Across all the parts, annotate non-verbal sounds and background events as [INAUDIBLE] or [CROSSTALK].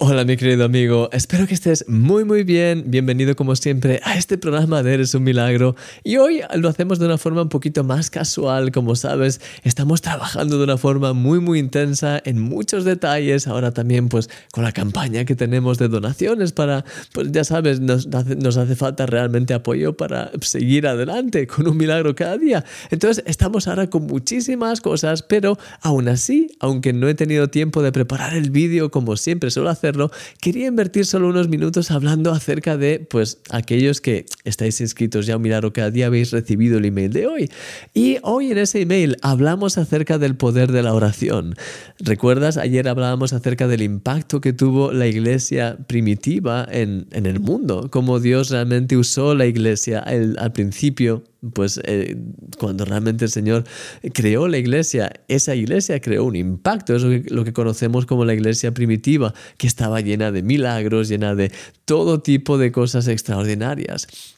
Hola mi querido amigo, espero que estés muy muy bien, bienvenido como siempre a este programa de Eres un Milagro. Y hoy lo hacemos de una forma un poquito más casual, como sabes, estamos trabajando de una forma muy muy intensa en muchos detalles, ahora también pues con la campaña que tenemos de donaciones para, pues ya sabes, nos hace, nos hace falta realmente apoyo para seguir adelante con un milagro cada día, entonces estamos ahora con muchísimas cosas, pero aún así, aunque no he tenido tiempo de preparar el vídeo como siempre suelo hacer, quería invertir solo unos minutos hablando acerca de, pues, aquellos que estáis inscritos ya a Milagro cada día habéis recibido el email de hoy. Y hoy en ese email hablamos acerca del poder de la oración. ¿Recuerdas? Ayer hablábamos acerca del impacto que tuvo la iglesia primitiva en el mundo, cómo Dios realmente usó la iglesia al principio pues eh, cuando realmente el Señor creó la iglesia, esa iglesia creó un impacto, es lo que, conocemos como la iglesia primitiva, que estaba llena de milagros, llena de todo tipo de cosas extraordinarias.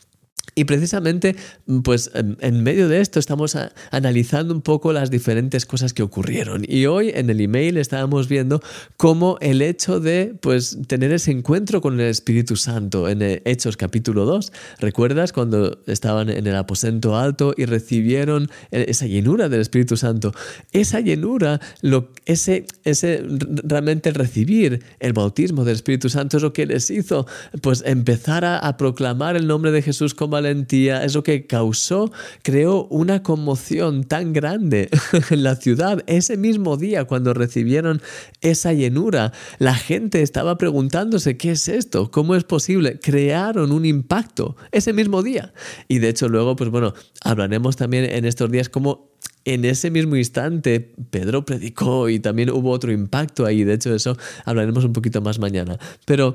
Y precisamente, pues en medio de esto estamos analizando un poco las diferentes cosas que ocurrieron. Y hoy en el email estábamos viendo cómo el hecho de pues tener ese encuentro con el Espíritu Santo en Hechos capítulo 2, ¿recuerdas cuando estaban en el aposento alto y recibieron e, esa llenura del Espíritu Santo? Esa llenura, lo, ese, ese realmente recibir el bautismo del Espíritu Santo es lo que les hizo pues empezar a, a proclamar el nombre de Jesús como valentía, es lo que causó, creó una conmoción tan grande [LAUGHS] en la ciudad. Ese mismo día, cuando recibieron esa llenura, la gente estaba preguntándose, ¿qué es esto? ¿Cómo es posible? Crearon un impacto ese mismo día. Y de hecho luego, pues bueno, hablaremos también en estos días cómo en ese mismo instante Pedro predicó y también hubo otro impacto ahí. De hecho, eso hablaremos un poquito más mañana. Pero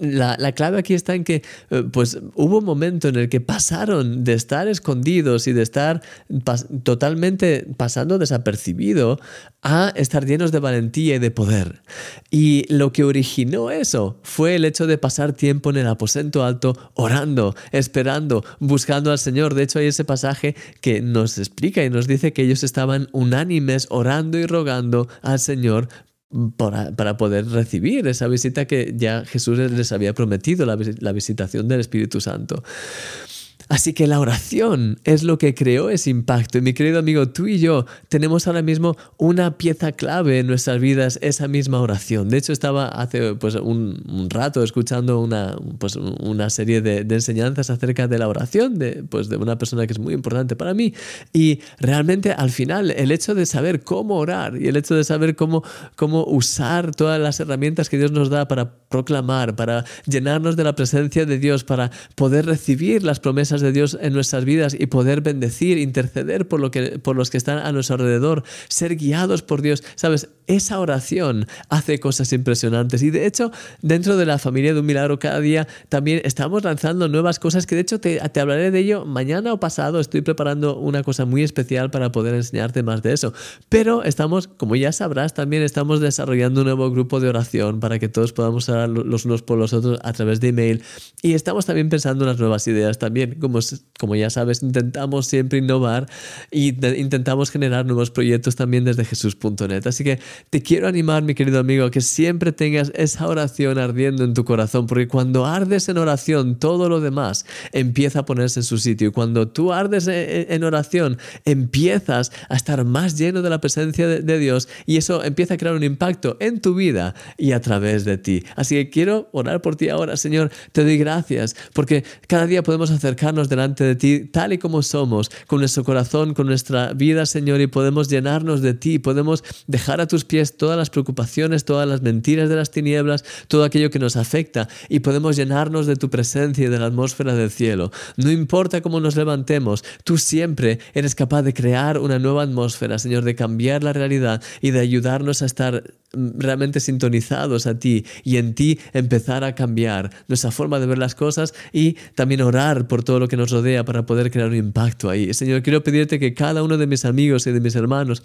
la, clave aquí está en que eh, pues hubo un momento en el que pasaron de estar escondidos y de estar totalmente pasando desapercibido a estar llenos de valentía y de poder. Y lo que originó eso fue el hecho de pasar tiempo en el aposento alto orando, esperando, buscando al Señor. De hecho hay ese pasaje que nos explica y nos dice que ellos estaban unánimes orando y rogando al Señor para, para, poder recibir esa visita que ya Jesús les había prometido, la, la visitación del Espíritu Santo. Así que la oración es lo que creó ese impacto. Y mi querido amigo, tú y yo tenemos ahora mismo una pieza clave en nuestras vidas, esa misma oración. De hecho, estaba hace pues, un, rato escuchando una, pues, una serie de, enseñanzas acerca de la oración de, pues, de una persona que es muy importante para mí. Y realmente al final el hecho de saber cómo orar y el hecho de saber cómo, cómo usar todas las herramientas que Dios nos da para proclamar, para llenarnos de la presencia de Dios, para poder recibir las promesas de Dios en nuestras vidas y poder bendecir, interceder por, lo que, por los que están a nuestro alrededor, ser guiados por Dios. Sabes, esa oración hace cosas impresionantes y de hecho dentro de la familia de un milagro cada día también estamos lanzando nuevas cosas que de hecho te, hablaré de ello mañana o pasado. Estoy preparando una cosa muy especial para poder enseñarte más de eso. Pero estamos, como ya sabrás, también estamos desarrollando un nuevo grupo de oración para que todos podamos orar los unos por los otros a través de email y estamos también pensando en unas nuevas ideas también como, ya sabes, intentamos siempre innovar y intentamos generar nuevos proyectos también desde jesús.net. Así que te quiero animar, mi querido amigo, a que siempre tengas esa oración ardiendo en tu corazón, porque cuando ardes en oración, todo lo demás empieza a ponerse en su sitio. Y cuando tú ardes e, e, en oración, empiezas a estar más lleno de la presencia de Dios y eso empieza a crear un impacto en tu vida y a través de ti. Así que quiero orar por ti ahora, Señor. Te doy gracias porque cada día podemos acercarnos delante de ti tal y como somos, con nuestro corazón, con nuestra vida, Señor, y podemos llenarnos de ti, podemos dejar a tus pies todas las preocupaciones, todas las mentiras de las tinieblas, todo aquello que nos afecta, y podemos llenarnos de tu presencia y de la atmósfera del cielo. No importa cómo nos levantemos, tú siempre eres capaz de crear una nueva atmósfera, Señor, de cambiar la realidad y de ayudarnos a estar realmente sintonizados a ti y en ti empezar a cambiar nuestra forma de ver las cosas y también orar por todo lo que nos rodea para poder crear un impacto ahí. Señor, quiero pedirte que cada uno de mis amigos y de mis hermanos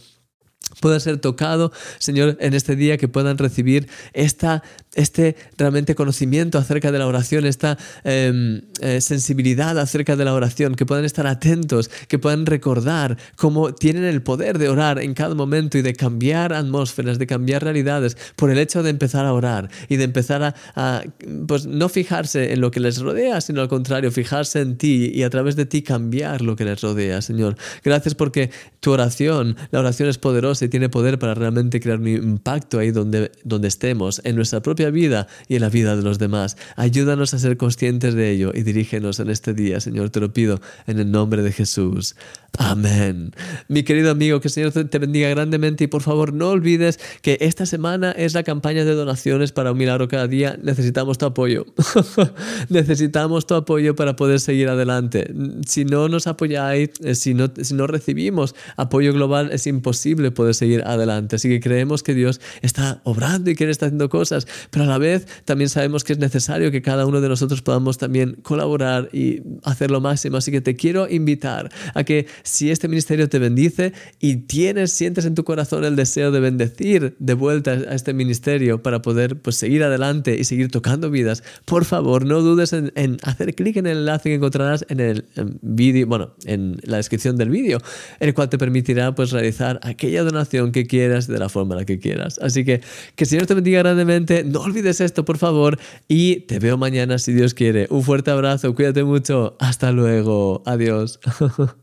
pueda ser tocado, Señor, en este día, que puedan recibir esta, este realmente conocimiento acerca de la oración, esta em, eh, sensibilidad acerca de la oración, que puedan estar atentos, que puedan recordar cómo tienen el poder de orar en cada momento y de cambiar atmósferas, de cambiar realidades, por el hecho de empezar a orar y de empezar a, a pues no fijarse en lo que les rodea, sino al contrario, fijarse en ti y a través de ti cambiar lo que les rodea, Señor. Gracias porque tu oración, la oración es poderosa y tiene poder para realmente crear un impacto ahí donde, donde estemos, en nuestra propia vida y en la vida de los demás. Ayúdanos a ser conscientes de ello y dirígenos en este día, Señor, te lo pido en el nombre de Jesús. Amén. Mi querido amigo, que el Señor te bendiga grandemente y por favor no olvides que esta semana es la campaña de donaciones para un milagro cada día. Necesitamos tu apoyo. [LAUGHS] Necesitamos tu apoyo para poder seguir adelante. Si no nos apoyáis, eh, si no, si no recibimos apoyo global, es imposible poder seguir adelante. Así que creemos que Dios está obrando y que Él está haciendo cosas, pero a la vez también sabemos que es necesario que cada uno de nosotros podamos también colaborar y hacer lo máximo. Así que te quiero invitar a que si este ministerio te bendice y tienes, sientes en tu corazón el deseo de bendecir de vuelta a este ministerio para poder pues, seguir adelante y seguir tocando vidas, por favor, no dudes en, hacer clic en el enlace que encontrarás en el vídeo, bueno, en la descripción del vídeo, el cual te permitirá pues realizar aquella donación que quieras de la forma en la que quieras. Así que que el Señor te bendiga grandemente, no olvides esto, por favor, y te veo mañana si Dios quiere. Un fuerte abrazo, cuídate mucho, hasta luego, adiós. [LAUGHS]